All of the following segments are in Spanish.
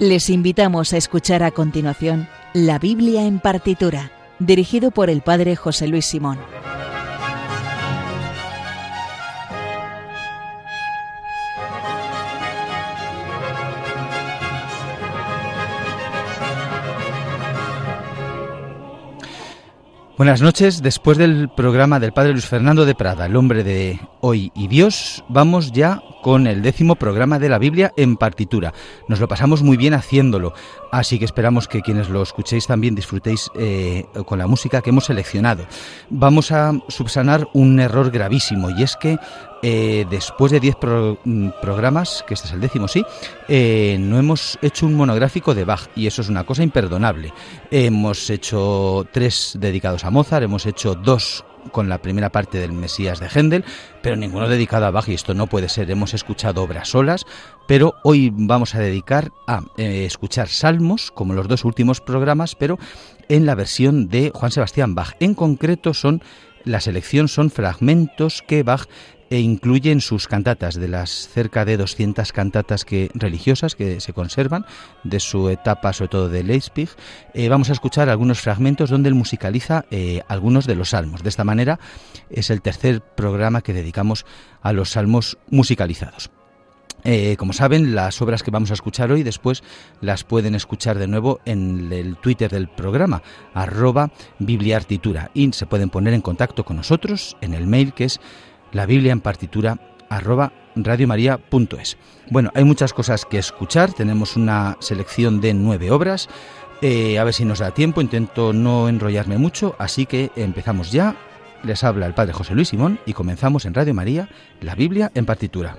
Les invitamos a escuchar a continuación La Biblia en partitura, dirigido por el Padre José Luis Simón. Buenas noches. Después del programa del Padre Luis Fernando de Prada, el hombre de hoy y Dios, vamos ya con el décimo programa de la Biblia en partitura. Nos lo pasamos muy bien haciéndolo, así que esperamos que quienes lo escuchéis también disfrutéis eh, con la música que hemos seleccionado. Vamos a subsanar un error gravísimo y es que eh, después de 10 mm, programas, que este es el décimo, sí, eh, no hemos hecho un monográfico de Bach y eso es una cosa imperdonable. Hemos hecho tres dedicados a Mozart, hemos hecho dos con la primera parte del Mesías de Händel, pero ninguno dedicado a Bach y esto no puede ser. Hemos escuchado obras solas, pero hoy vamos a dedicar a eh, escuchar salmos, como los dos últimos programas, pero en la versión de Juan Sebastián Bach. En concreto son la selección son fragmentos que Bach e incluye sus cantatas, de las cerca de 200 cantatas que, religiosas que se conservan, de su etapa sobre todo de Leipzig, eh, vamos a escuchar algunos fragmentos donde él musicaliza eh, algunos de los salmos. De esta manera es el tercer programa que dedicamos a los salmos musicalizados. Eh, como saben, las obras que vamos a escuchar hoy después las pueden escuchar de nuevo en el Twitter del programa, arroba bibliartitura, y se pueden poner en contacto con nosotros en el mail que es la Biblia en partitura arroba radiomaria.es. Bueno, hay muchas cosas que escuchar, tenemos una selección de nueve obras, eh, a ver si nos da tiempo, intento no enrollarme mucho, así que empezamos ya. Les habla el Padre José Luis Simón y comenzamos en Radio María, la Biblia en partitura.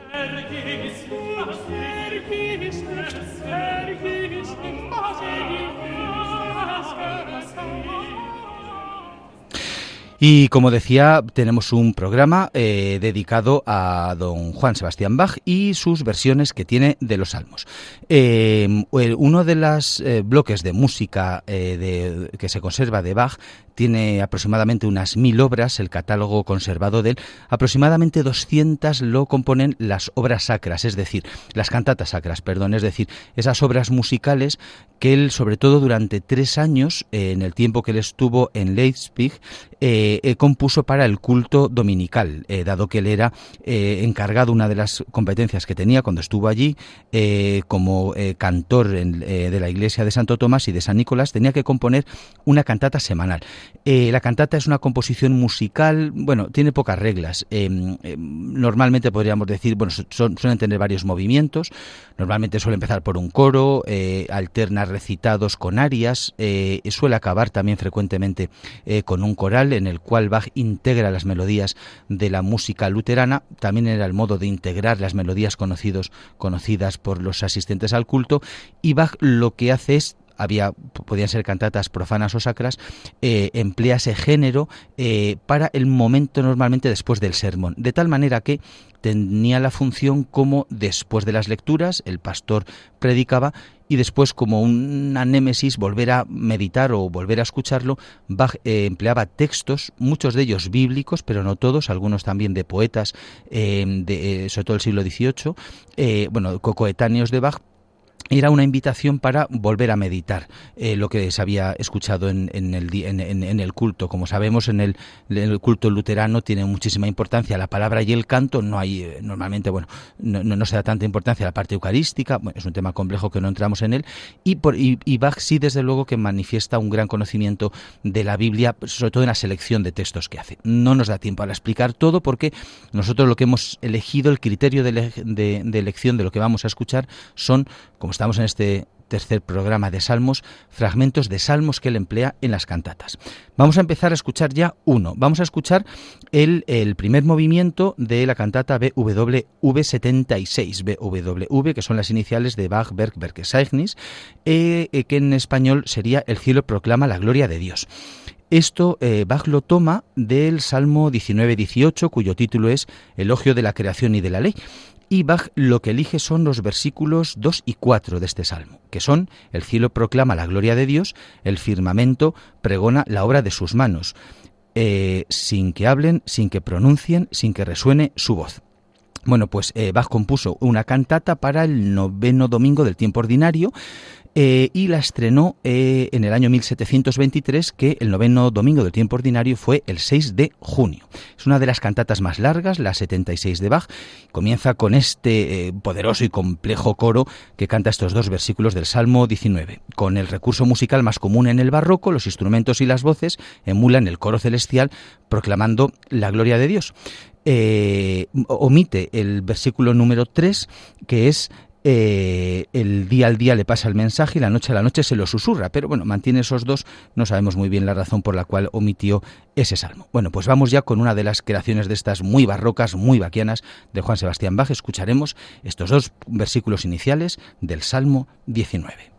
Y como decía, tenemos un programa eh, dedicado a don Juan Sebastián Bach y sus versiones que tiene de los salmos. Eh, uno de los eh, bloques de música que se conserva de Bach tiene aproximadamente unas mil obras, el catálogo conservado de él, aproximadamente 200 lo componen las obras sacras, es decir, las cantatas sacras, perdón, es decir, esas obras musicales que él, sobre todo durante tres años, eh, en el tiempo que él estuvo en Leipzig, eh, eh, compuso para el culto dominical, dado que él era encargado, una de las competencias que tenía cuando estuvo allí como cantor de la iglesia de Santo Tomás y de San Nicolás, tenía que componer una cantata semanal. Eh, la cantata es una composición musical, bueno, tiene pocas reglas. Eh, eh, normalmente podríamos decir, bueno, suelen tener varios movimientos. Normalmente suele empezar por un coro, alterna recitados con arias, suele acabar también frecuentemente con un coral en el cual Bach integra las melodías de la música luterana. También era el modo de integrar las melodías conocidas por los asistentes al culto. Y Bach lo que hace es había podían ser cantatas profanas o sacras, eh, emplea ese género eh, para el momento normalmente después del sermón, de tal manera que tenía la función como después de las lecturas el pastor predicaba y después como una némesis volver a meditar o volver a escucharlo, Bach eh, empleaba textos, muchos de ellos bíblicos, pero no todos, algunos también de poetas, de, sobre todo del siglo XVIII, bueno, cocoetáneos de Bach, era una invitación para volver a meditar eh, lo que se había escuchado en, el, en, el, culto. Como sabemos, en el, culto luterano tiene muchísima importancia la palabra y el canto. No hay, eh, normalmente, bueno, no, no, se da tanta importancia a la parte eucarística. es un tema complejo que no entramos en él. Y, por, y, Bach sí, desde luego, que manifiesta un gran conocimiento de la Biblia, sobre todo en la selección de textos que hace. No nos da tiempo a explicar todo porque nosotros lo que hemos elegido, el criterio de, de elección de lo que vamos a escuchar son, como Estamos en este tercer programa de Salmos, fragmentos de Salmos que él emplea en las cantatas. Vamos a empezar a escuchar ya uno. Vamos a escuchar el, primer movimiento de la cantata BWV 76, BWV, que son las iniciales de Bach, Berg, Bergeseichnis, eh, eh, que en español sería El cielo proclama la gloria de Dios. Esto eh, Bach lo toma del Salmo 19-18, cuyo título es Elogio de la creación y de la ley y Bach lo que elige son los versículos 2 y 4 de este salmo, que son el cielo proclama la gloria de Dios, el firmamento pregona la obra de sus manos, eh, sin que hablen, sin que pronuncien, sin que resuene su voz. Bueno, pues eh, Bach compuso una cantata para el noveno domingo del tiempo ordinario eh, y la estrenó eh, en el año 1723, que el noveno domingo del tiempo ordinario fue el 6 de junio. Es una de las cantatas más largas, la 76 de Bach. Comienza con este poderoso y complejo coro que canta estos dos versículos del Salmo 19. Con el recurso musical más común en el barroco, los instrumentos y las voces emulan el coro celestial proclamando la gloria de Dios. Omite el versículo número 3, que es eh, el día al día le pasa el mensaje y la noche a la noche se lo susurra, pero bueno, mantiene esos dos, no sabemos muy bien la razón por la cual omitió ese salmo. Bueno, pues vamos ya con una de las creaciones de estas muy barrocas, muy vaquianas de Juan Sebastián Bach, escucharemos estos dos versículos iniciales del Salmo 19.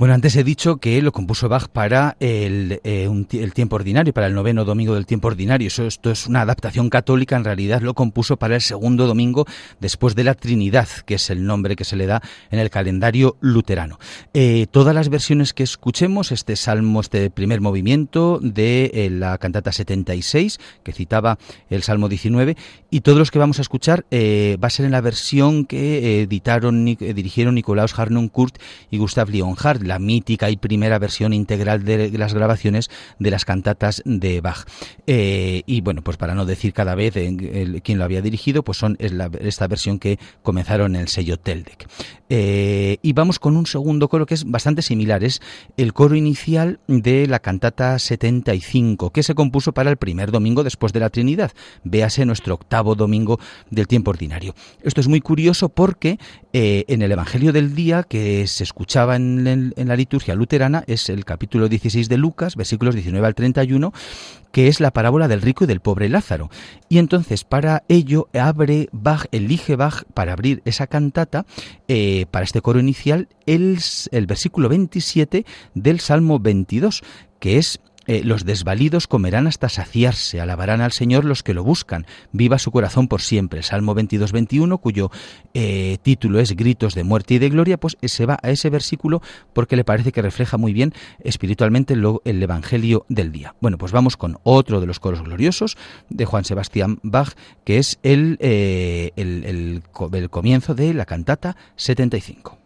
Bueno, antes he dicho que lo compuso Bach para el, eh, tiempo ordinario, para el noveno domingo del tiempo ordinario. Esto es una adaptación católica, en realidad lo compuso para el segundo domingo después de la Trinidad, que es el nombre que se le da en el calendario luterano. Eh, todas las versiones que escuchemos, este salmo, este primer movimiento de eh, la cantata 76, que citaba el salmo 19, y todos los que vamos a escuchar va a ser en la versión que editaron, dirigieron Nicolaus Harnoncourt y Gustav Leonhardt la mítica y primera versión integral de las grabaciones de las cantatas de Bach. Eh, y bueno, pues para no decir cada vez quién lo había dirigido, pues son esta versión que comenzaron en el sello Teldec. Eh, y vamos con un segundo coro que es bastante similar, es el coro inicial de la cantata 75, que se compuso para el primer domingo después de la Trinidad. Véase nuestro octavo domingo del tiempo ordinario. Esto es muy curioso porque eh, en el Evangelio del día que se escuchaba en, en la liturgia luterana es el capítulo 16 de Lucas, versículos 19 al 31, que es la parábola del rico y del pobre Lázaro. Y entonces para ello abre Bach, elige Bach para abrir esa cantata, eh, para este coro inicial, el, el versículo 27 del Salmo 22, que es eh, los desvalidos comerán hasta saciarse, alabarán al Señor los que lo buscan, viva su corazón por siempre. Salmo 22-21, cuyo eh, título es Gritos de muerte y de gloria, pues eh, se va a ese versículo porque le parece que refleja muy bien espiritualmente el Evangelio del día. Bueno, pues vamos con otro de los coros gloriosos de Juan Sebastián Bach, que es el, el comienzo de la cantata 75.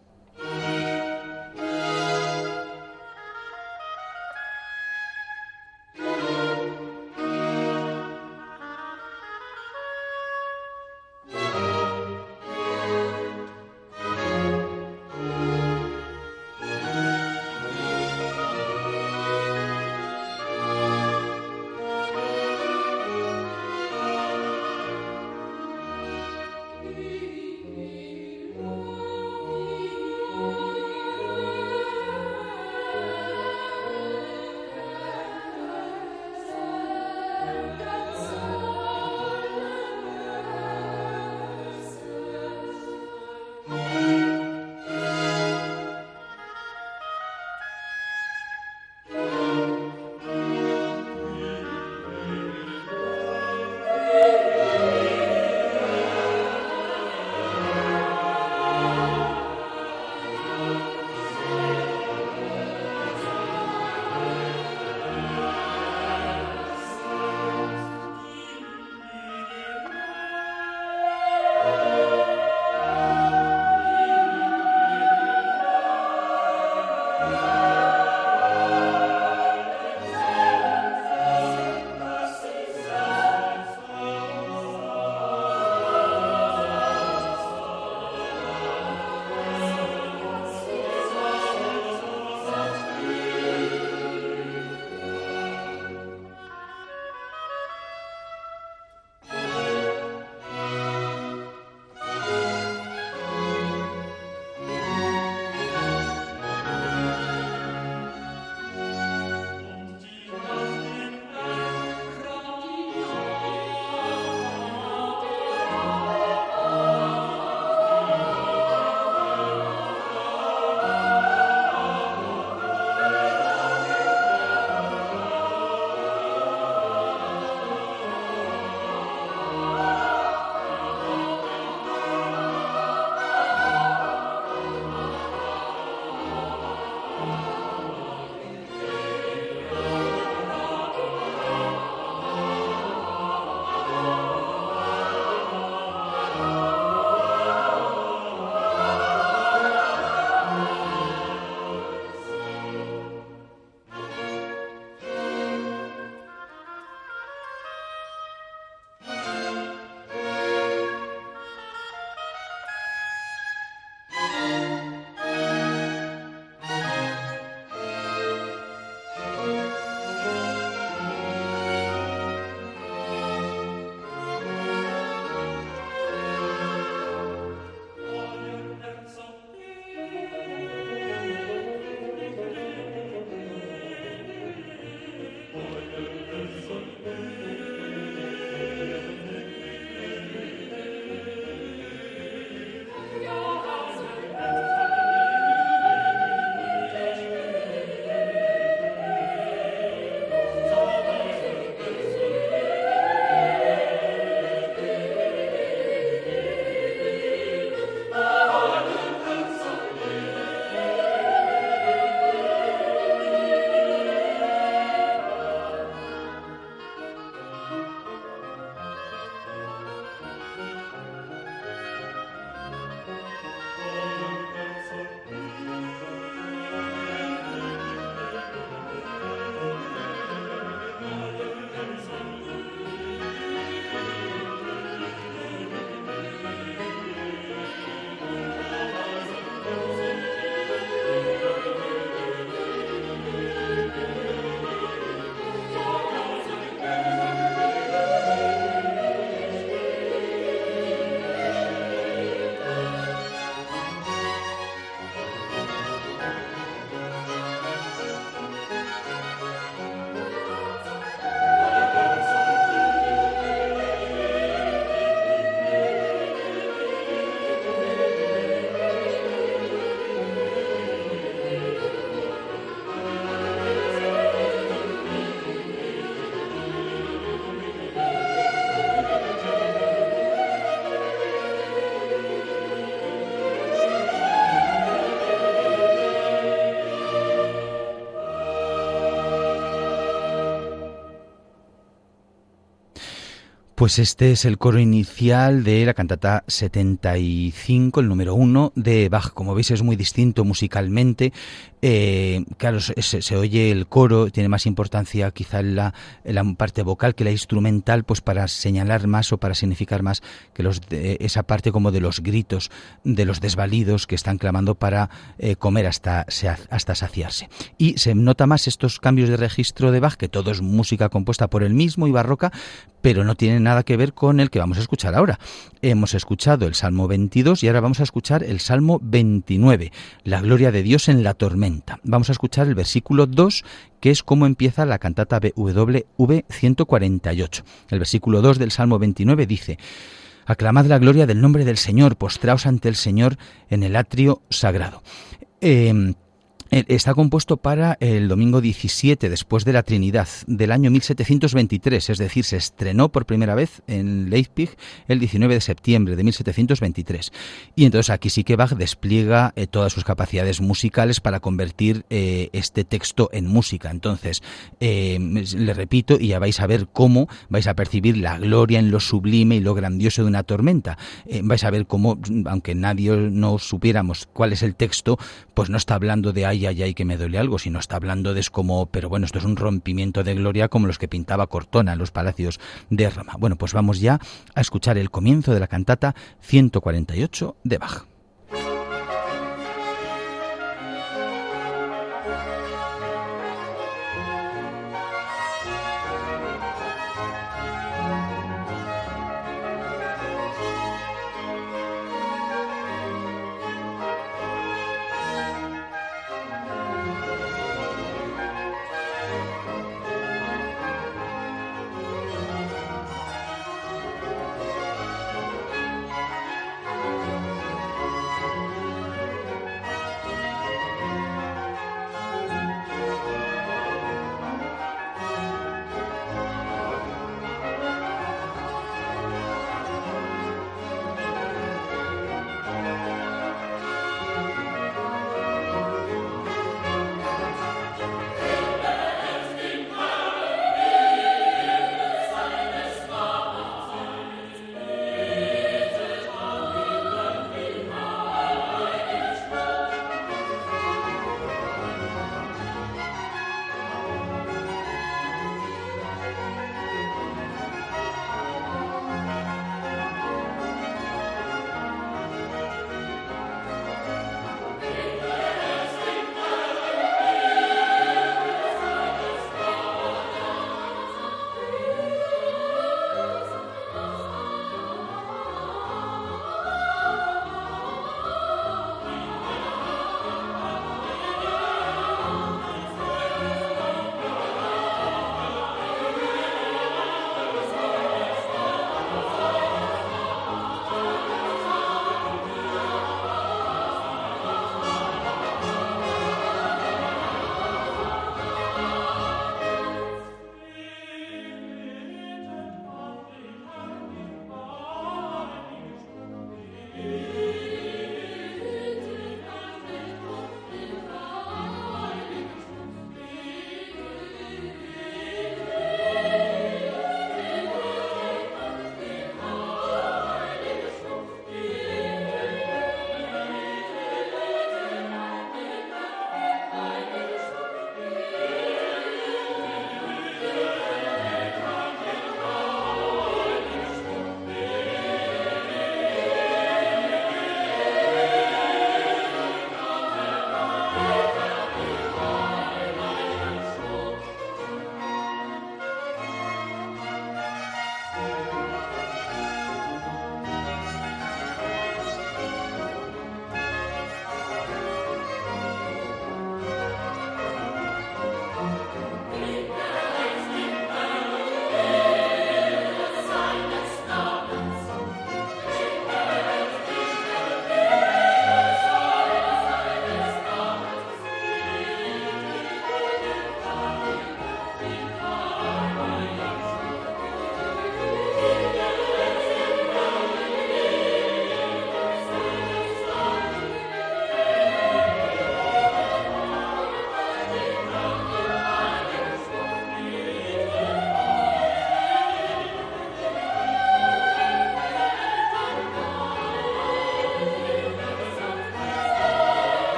Pues este es el coro inicial de la cantata 75, el número uno de Bach. Como veis es muy distinto musicalmente. Eh, claro, se, oye el coro, tiene más importancia quizá en la, parte vocal que la instrumental, pues para señalar más o para significar más que los esa parte como de los gritos, de los desvalidos que están clamando para eh, comer hasta, hasta saciarse. Y se nota más estos cambios de registro de Bach, que todo es música compuesta por el mismo y barroca, pero no tienen nada que ver con el que vamos a escuchar ahora. Hemos escuchado el Salmo 22 y ahora vamos a escuchar el Salmo 29, la gloria de Dios en la tormenta. Vamos a escuchar el versículo 2, que es cómo empieza la cantata BWV 148. El versículo 2 del Salmo 29 dice, Aclamad la gloria del nombre del Señor, postraos ante el Señor en el atrio sagrado. Eh, está compuesto para el domingo 17 después de la Trinidad del año 1723, es decir, se estrenó por primera vez en Leipzig el 19 de septiembre de 1723. Y entonces aquí sí que Bach despliega eh, todas sus capacidades musicales para convertir eh, este texto en música. Entonces, le repito y ya vais a ver cómo vais a percibir la gloria en lo sublime y lo grandioso de una tormenta. vais a ver cómo, aunque nadie no supiéramos cuál es el texto, pues no está hablando de ay, ay, que me duele algo, sino está hablando de es como, pero bueno, esto es un rompimiento de gloria como los que pintaba Cortona en los palacios de Roma. Bueno, pues vamos ya a escuchar el comienzo de la cantata 148 de Bach.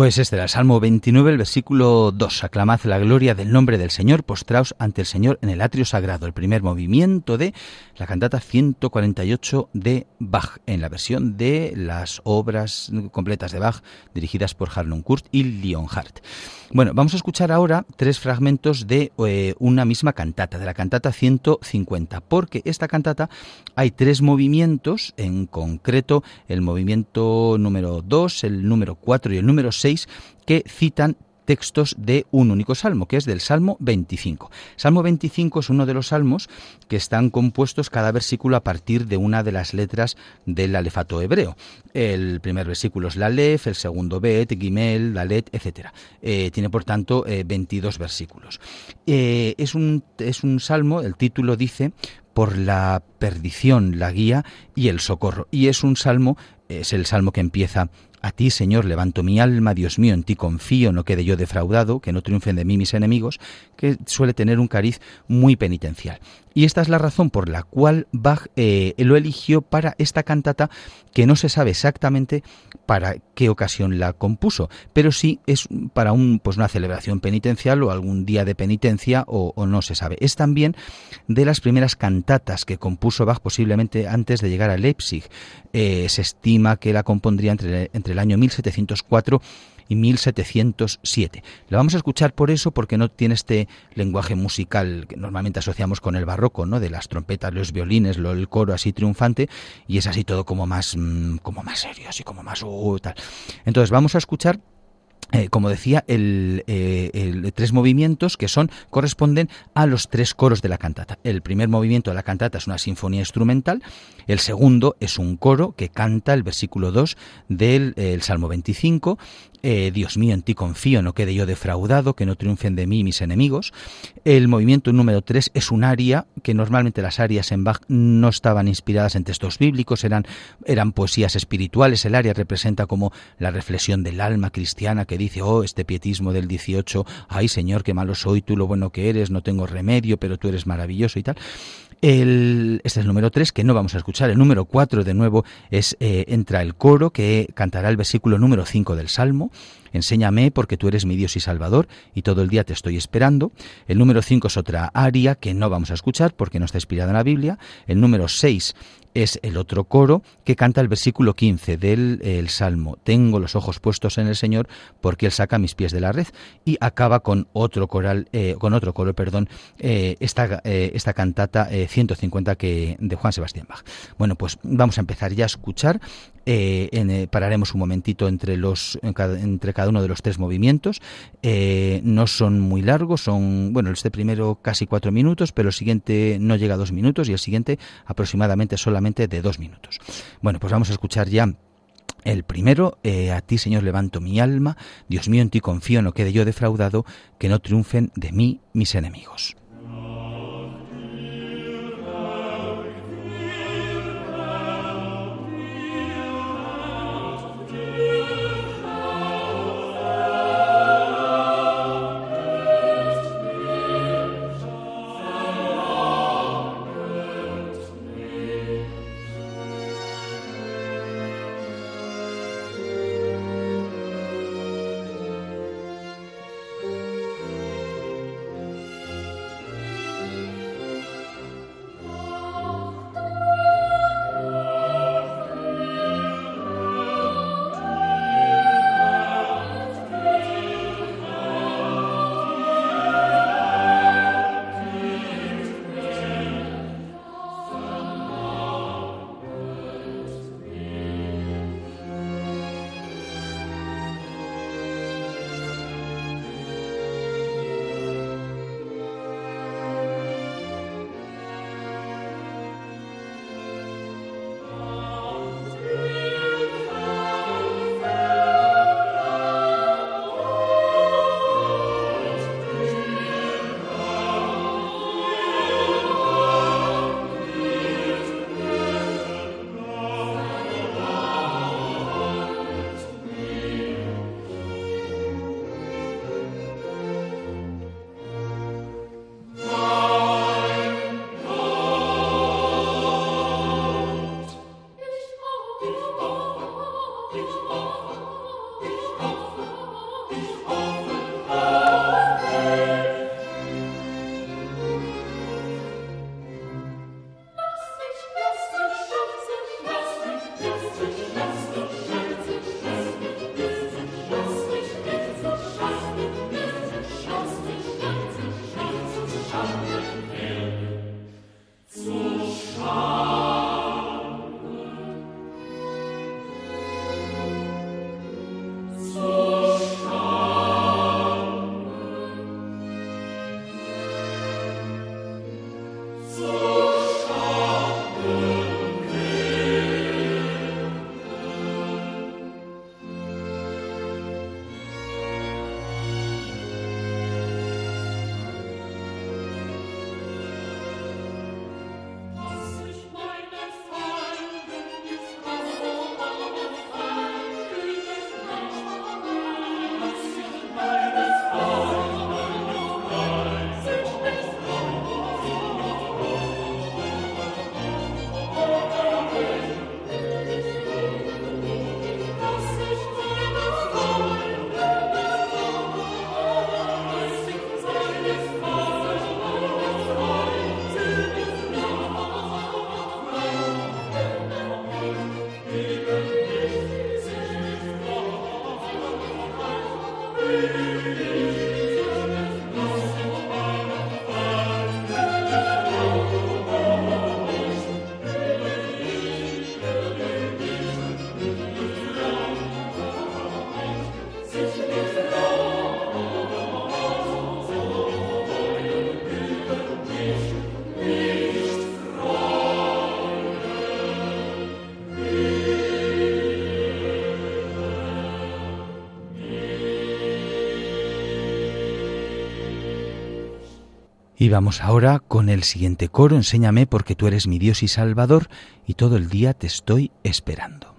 Pues este era el Salmo 29, el versículo 2. Aclamad la gloria del nombre del Señor, postraos ante el Señor en el atrio sagrado. El primer movimiento de la cantata 148 de Bach, en la versión de las obras completas de Bach dirigidas por Harnoncourt y Leonhardt. Bueno, vamos a escuchar ahora tres fragmentos de eh, una misma cantata, de la cantata 150, porque esta cantata hay tres movimientos, en concreto el movimiento número 2, el número 4 y el número 6, que citan textos de un único salmo, que es del Salmo 25. Salmo 25 es uno de los salmos que están compuestos cada versículo a partir de una de las letras del alefato hebreo. El primer versículo es la Lef, el segundo Bet, Gimel, Dalet, etc. Eh, tiene por tanto 22 eh, versículos. Eh, es, un, es un salmo, el título dice, por la perdición, la guía y el socorro. Y es un salmo, es el salmo que empieza a ti, Señor, levanto mi alma, Dios mío, en ti confío, no quede yo defraudado, que no triunfen de mí mis enemigos, que suele tener un cariz muy penitencial. Y esta es la razón por la cual Bach eh, lo eligió para esta cantata que no se sabe exactamente para qué ocasión la compuso, pero sí es para un, pues una celebración penitencial o algún día de penitencia o, no se sabe. Es también de las primeras cantatas que compuso Bach posiblemente antes de llegar a Leipzig. Eh, se estima que la compondría entre, entre el año 1704 y 1707. La vamos a escuchar por eso, porque no tiene este lenguaje musical que normalmente asociamos con el barroco, ¿no? De las trompetas, los violines, lo, el coro así triunfante, y es así todo como más, mm, como más serio, así como más Entonces vamos a escuchar eh, como decía, el, eh, el, tres movimientos que son corresponden a los tres coros de la cantata. El primer movimiento de la cantata es una sinfonía instrumental, el segundo es un coro que canta el versículo 2 del Salmo 25, eh, Dios mío, en ti confío, no quede yo defraudado, que no triunfen de mí mis enemigos. El movimiento número 3 es un aria, que normalmente las arias en Bach no estaban inspiradas en textos bíblicos, eran, eran poesías espirituales. El aria representa como la reflexión del alma cristiana que dice, oh, este pietismo del 18, ay Señor, qué malo soy, tú lo bueno que eres, no tengo remedio, pero tú eres maravilloso y tal. El, este es el número 3 que no vamos a escuchar. El número 4 de nuevo es eh, entra el coro que cantará el versículo número 5 del Salmo. Enséñame porque tú eres mi Dios y Salvador y todo el día te estoy esperando. El número 5 es otra aria que no vamos a escuchar porque no está inspirada en la Biblia. El número 6 es el otro coro que canta el versículo 15 del el Salmo. Tengo los ojos puestos en el Señor porque Él saca mis pies de la red. Y acaba con otro coral, eh, con otro coro, perdón, eh, esta, eh, esta cantata 150 que, de Juan Sebastián Bach. Bueno, pues vamos a empezar ya a escuchar. En, pararemos un momentito entre, los, entre cada uno de los tres movimientos. no son muy largos, son, bueno, este primero casi cuatro minutos, pero el siguiente no llega a dos minutos y el siguiente aproximadamente solamente de dos minutos. Bueno, pues vamos a escuchar ya el primero, eh, a ti Señor levanto mi alma, Dios mío en ti confío, no quede yo defraudado, que no triunfen de mí mis enemigos. Y vamos ahora con el siguiente coro, Enséñame porque tú eres mi Dios y Salvador, y todo el día te estoy esperando.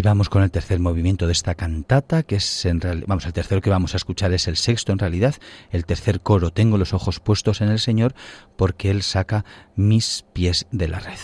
Y vamos con el tercer movimiento de esta cantata, que es en realidad, vamos, el tercero que vamos a escuchar es el sexto en realidad, el tercer coro, tengo los ojos puestos en el Señor, porque Él saca mis pies de la red.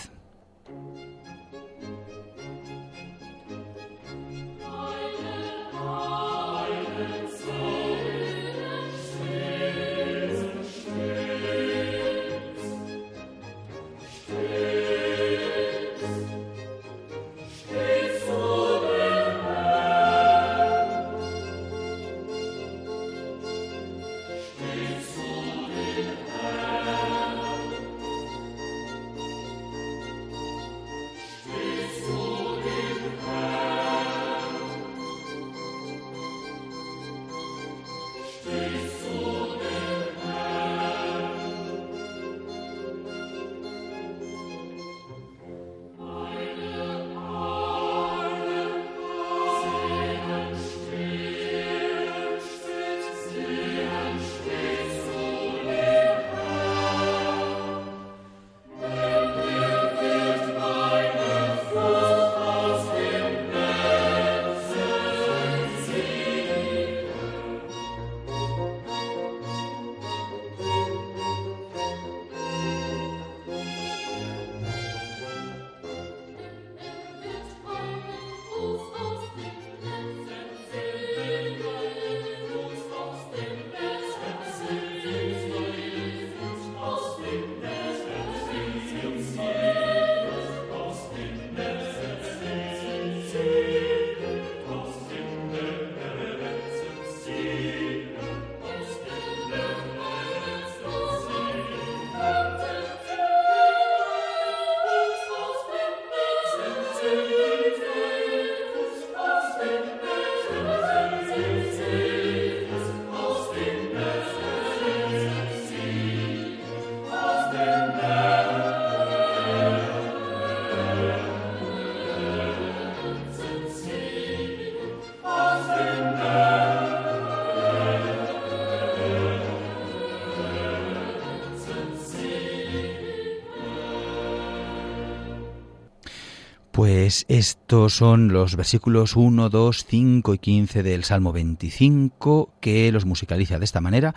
Pues estos son los versículos 1, 2, 5 y 15 del Salmo 25 que los musicaliza de esta manera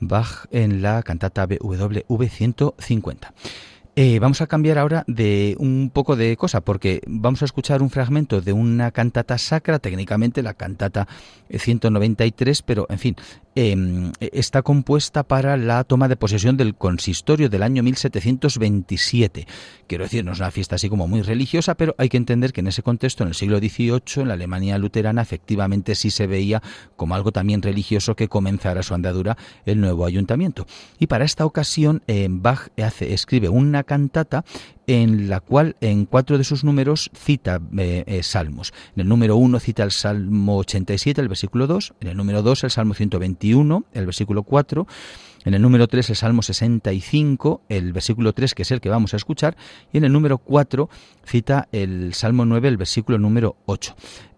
Bach en la cantata BWV 150. Eh, vamos a cambiar ahora de un poco de cosa, porque vamos a escuchar un fragmento de una cantata sacra, técnicamente la cantata 193, pero en fin, em, está compuesta para la toma de posesión del consistorio del año 1727. Quiero decir, no es una fiesta así como muy religiosa, pero hay que entender que en ese contexto, en el siglo XVIII, en la Alemania luterana, efectivamente sí se veía como algo también religioso que comenzara su andadura el nuevo ayuntamiento. Y para esta ocasión, eh, Bach hace, escribe una cantata en la cual en cuatro de sus números cita eh, eh, salmos. En el número uno cita el Salmo 87, el versículo 2, en el número 2 el Salmo 121, el versículo 4, en el número 3 el Salmo 65, el versículo 3 que es el que vamos a escuchar, y en el número 4 cita el Salmo 9, el versículo número 8.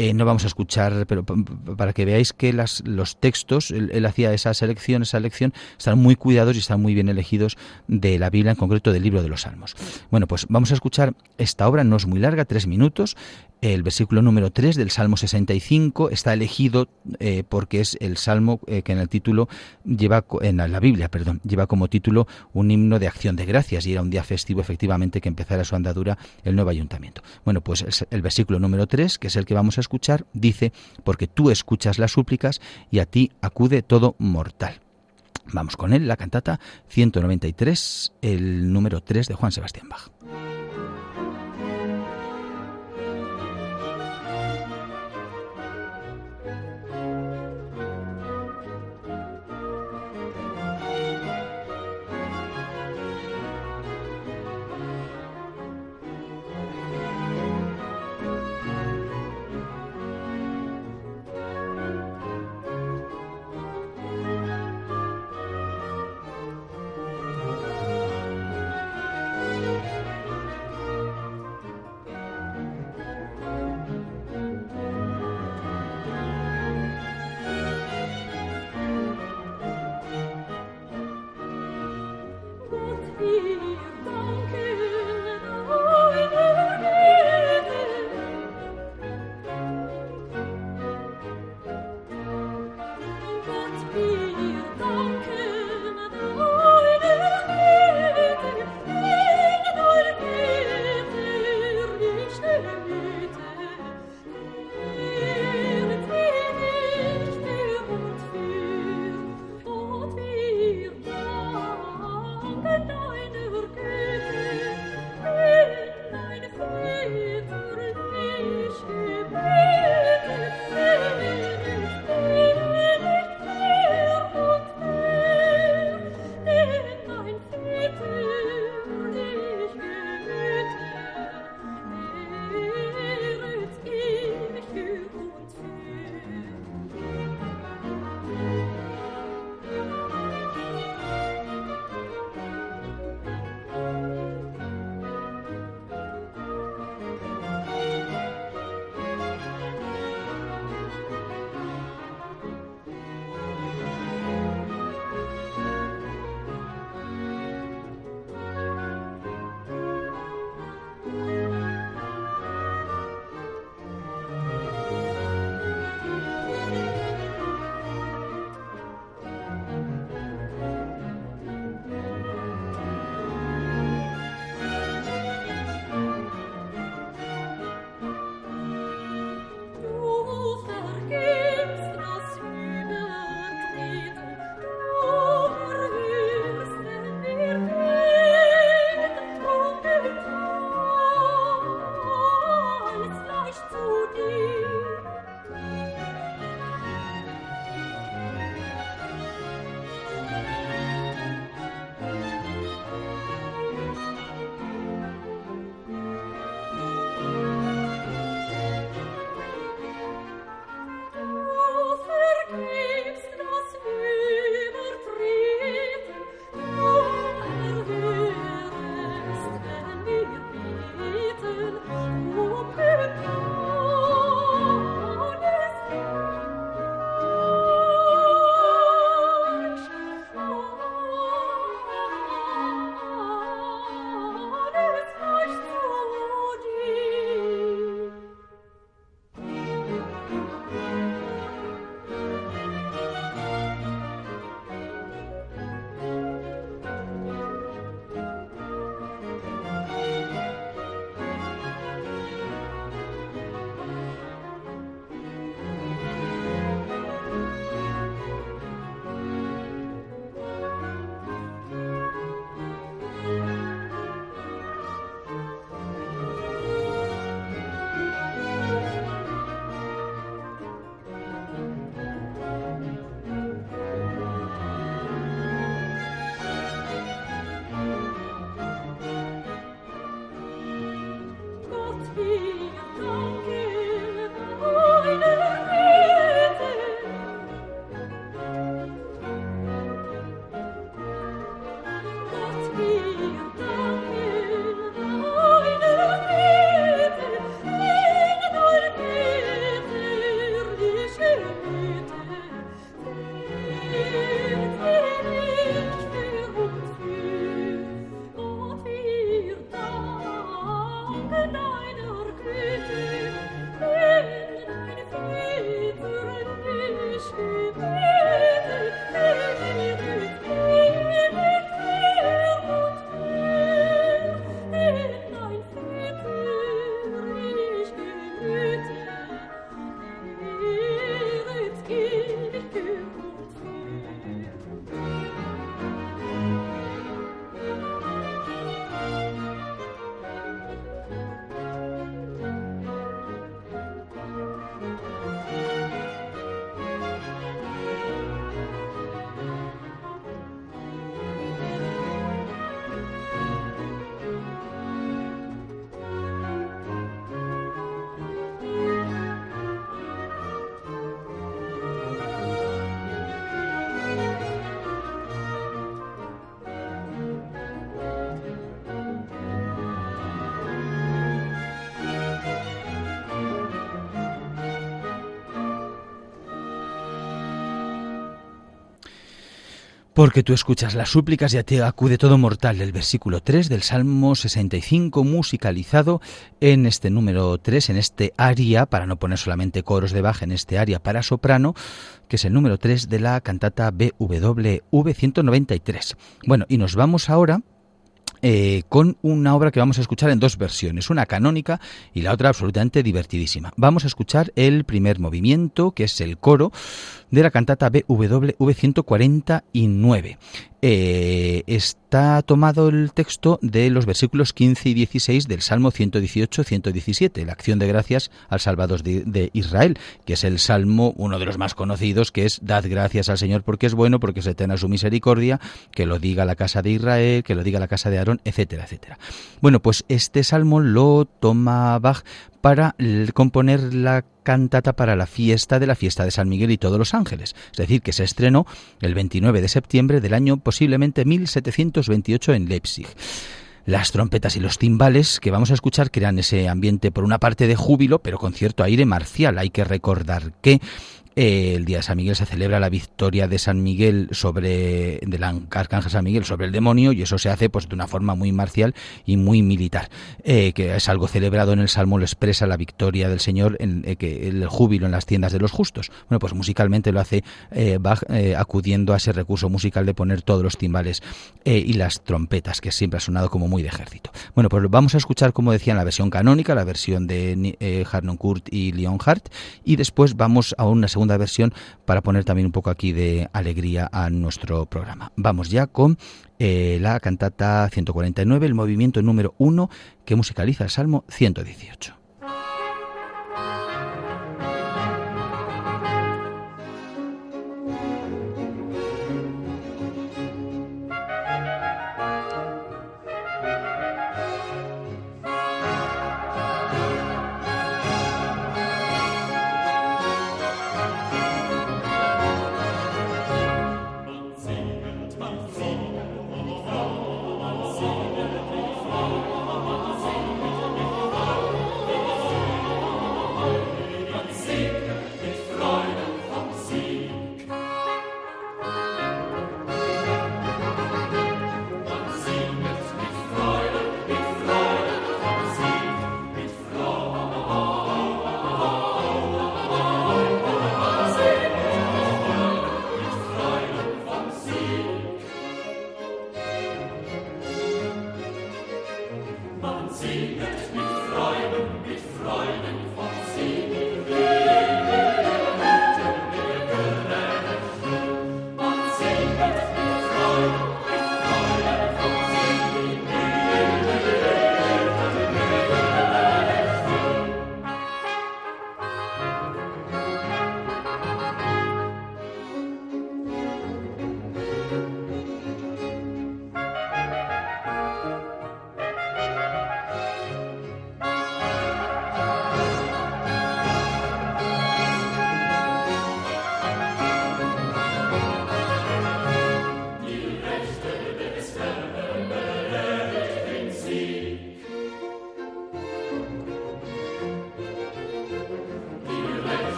Eh, no vamos a escuchar, pero para que veáis que las, los textos, él, hacía esa selección, esa elección, están muy cuidados y están muy bien elegidos de la Biblia, en concreto del libro de los Salmos. Bueno, pues vamos a escuchar esta obra, no es muy larga, tres minutos, el versículo número 3 del Salmo 65 está elegido eh, porque es el salmo eh, que en el título lleva en la Biblia, perdón, lleva como título un himno de acción de gracias y era un día festivo efectivamente que empezara su andadura el nuevo ayuntamiento. Bueno, pues el versículo número 3, que es el que vamos a escuchar, dice, porque tú escuchas las súplicas y a ti acude todo mortal. Vamos con él, la cantata 193, el número 3 de Juan Sebastián Bach. Porque tú escuchas las súplicas y a ti acude todo mortal, el versículo 3 del Salmo 65, musicalizado en este número 3, en este aria, para no poner solamente coros de baja, en este aria para soprano, que es el número 3 de la cantata BWV 193. Bueno, y nos vamos ahora eh, con una obra que vamos a escuchar en dos versiones, una canónica y la otra absolutamente divertidísima. Vamos a escuchar el primer movimiento, que es el coro de la cantata BWV 149. Eh, está tomado el texto de los versículos 15 y 16 del Salmo 118-117, la acción de gracias al Salvador de, Israel, que es el Salmo, uno de los más conocidos, que es Dad gracias al Señor porque es bueno, porque se eterna su misericordia, que lo diga la casa de Israel, que lo diga la casa de Aarón, etcétera, etcétera. Bueno, pues este Salmo lo toma Bach para componer la cantata para la fiesta de la fiesta de San Miguel y todos los ángeles, es decir, que se estrenó el 29 de septiembre del año posiblemente 1728 en Leipzig. Las trompetas y los timbales que vamos a escuchar crean ese ambiente por una parte de júbilo, pero con cierto aire marcial. Hay que recordar que el día de San Miguel se celebra la victoria de San Miguel sobre del arcángel San Miguel sobre el demonio y eso se hace pues de una forma muy marcial y muy militar, eh, que es algo celebrado en el Salmo lo expresa la victoria del Señor en eh, que el júbilo en las tiendas de los justos. Bueno, pues musicalmente lo hace eh, Bach acudiendo a ese recurso musical de poner todos los timbales y las trompetas que siempre ha sonado como muy de ejército. Bueno, pues vamos a escuchar como decía la versión canónica, la versión de Harnoncourt y Leonhardt y después vamos a una segunda versión para poner también un poco aquí de alegría a nuestro programa. Vamos ya con eh, la cantata 149, el movimiento número 1 que musicaliza el Salmo 118.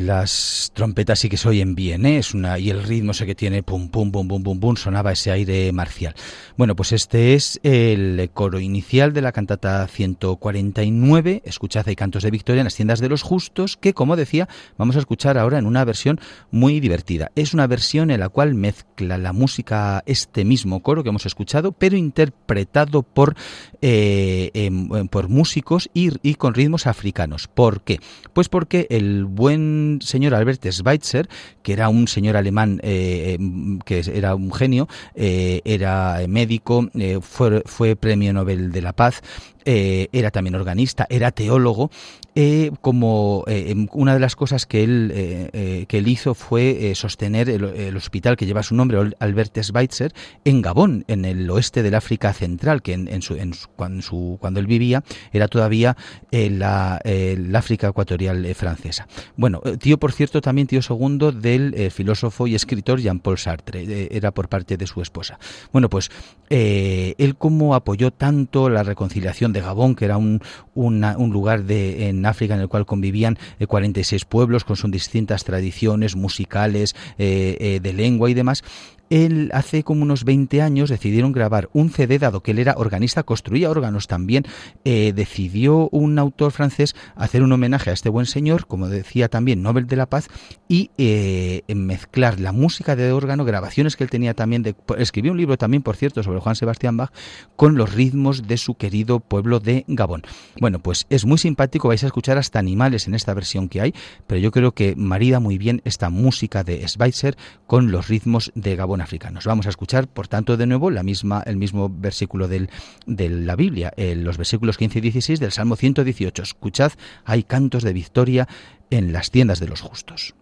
Las trompetas sí que se oyen bien, ¿eh? Es una, y el ritmo ese que tiene, pum, pum, pum, pum, pum, pum, sonaba ese aire marcial. Bueno, pues este es el coro inicial de la cantata 149, Escuchad y cantos de victoria en las tiendas de los justos, que como decía, vamos a escuchar ahora en una versión muy divertida. Es una versión en la cual mezcla la música, este mismo coro que hemos escuchado, pero interpretado por, eh, em, em, por músicos y, con ritmos africanos. ¿Por qué? Pues porque el buen señor Albert Schweitzer, que era un señor alemán eh, que era un genio, eh, era eh, fue premio Nobel de la Paz, era también organista, era teólogo eh, como eh, em, una de las cosas que él, eh, que él hizo fue sostener el, hospital que lleva su nombre, Albert Schweitzer, en Gabón, en el oeste del África Central, que en, su, cuando, él vivía era todavía la, África ecuatorial francesa. Bueno, tío, por cierto, también tío segundo del filósofo y escritor Jean-Paul Sartre, era por parte de su esposa. Bueno, pues él como apoyó tanto la reconciliación de Gabón, que era un, un lugar de, en África en el cual convivían 46 eh, pueblos con sus distintas tradiciones musicales, eh, eh, de lengua y demás, él hace como unos 20 años decidieron grabar un CD, dado que él era organista, construía órganos también, eh, decidió un autor francés hacer un homenaje a este buen señor, como decía también Nobel de la Paz, y eh, mezclar la música de órgano, grabaciones que él tenía también, de, escribió un libro también, por cierto, sobre Juan Sebastián Bach, con los ritmos de su querido pueblo de Gabón. Bueno, pues es muy simpático, vais a escuchar hasta animales en esta versión que hay, pero yo creo que marida muy bien esta música de Schweitzer con los ritmos de Gabón africanos. Vamos a escuchar, por tanto, de nuevo la misma, el mismo versículo de la Biblia, los versículos 15 y 16 del Salmo 118. Escuchad, hay cantos de victoria en las tiendas de los justos.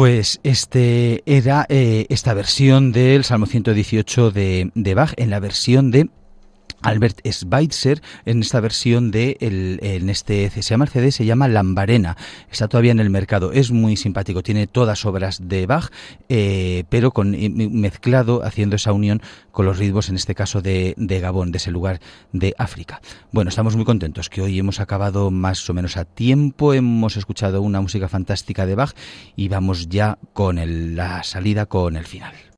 Pues este era eh, esta versión del Salmo 118 de, de Bach en la versión de Albert Schweitzer en esta versión de el, en este el CD se llama Lambarena. Está todavía en el mercado es muy simpático tiene todas obras de Bach eh, pero con mezclado haciendo esa unión con los ritmos en este caso de, de, Gabón de ese lugar de África. Bueno estamos muy contentos que hoy hemos acabado más o menos a tiempo hemos escuchado una música fantástica de Bach y vamos ya con el, la salida con el final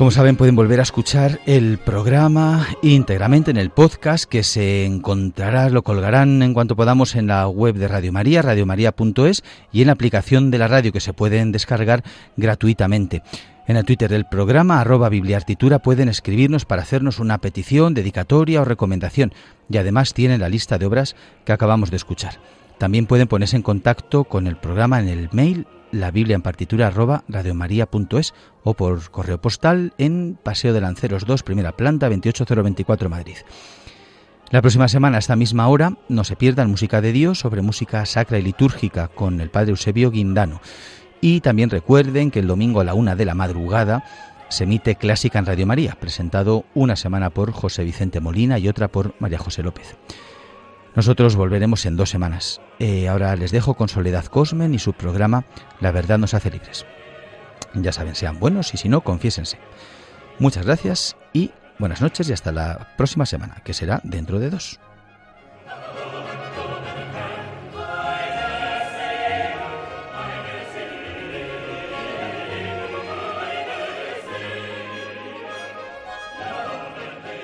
Como saben, pueden volver a escuchar el programa íntegramente en el podcast que se encontrará, lo colgarán en cuanto podamos en la web de Radio María, radiomaria.es y en la aplicación de la radio que se pueden descargar gratuitamente. En el Twitter del programa, arroba bibliartitura, pueden escribirnos para hacernos una petición, dedicatoria o recomendación y además tienen la lista de obras que acabamos de escuchar. También pueden ponerse en contacto con el programa en el mail la Biblia en partitura arroba radiomaria.es o por correo postal en Paseo de Lanceros 2, primera planta, 28024 Madrid. La próxima semana, a esta misma hora, no se pierdan Música de Dios sobre música sacra y litúrgica con el Padre Eusebio Guindano. Y también recuerden que el domingo a la una de la madrugada se emite Clásica en Radio María, presentado una semana por José Vicente Molina y otra por María José López. Nosotros volveremos en dos semanas. Eh, ahora les dejo con Soledad Cosmen y su programa La verdad nos hace libres. Ya saben, sean buenos y si no, confiésense. Muchas gracias y buenas noches y hasta la próxima semana, que será dentro de dos.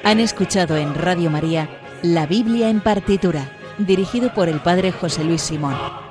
Han escuchado en Radio María la Biblia en partitura, dirigido por el Padre José Luis Simón.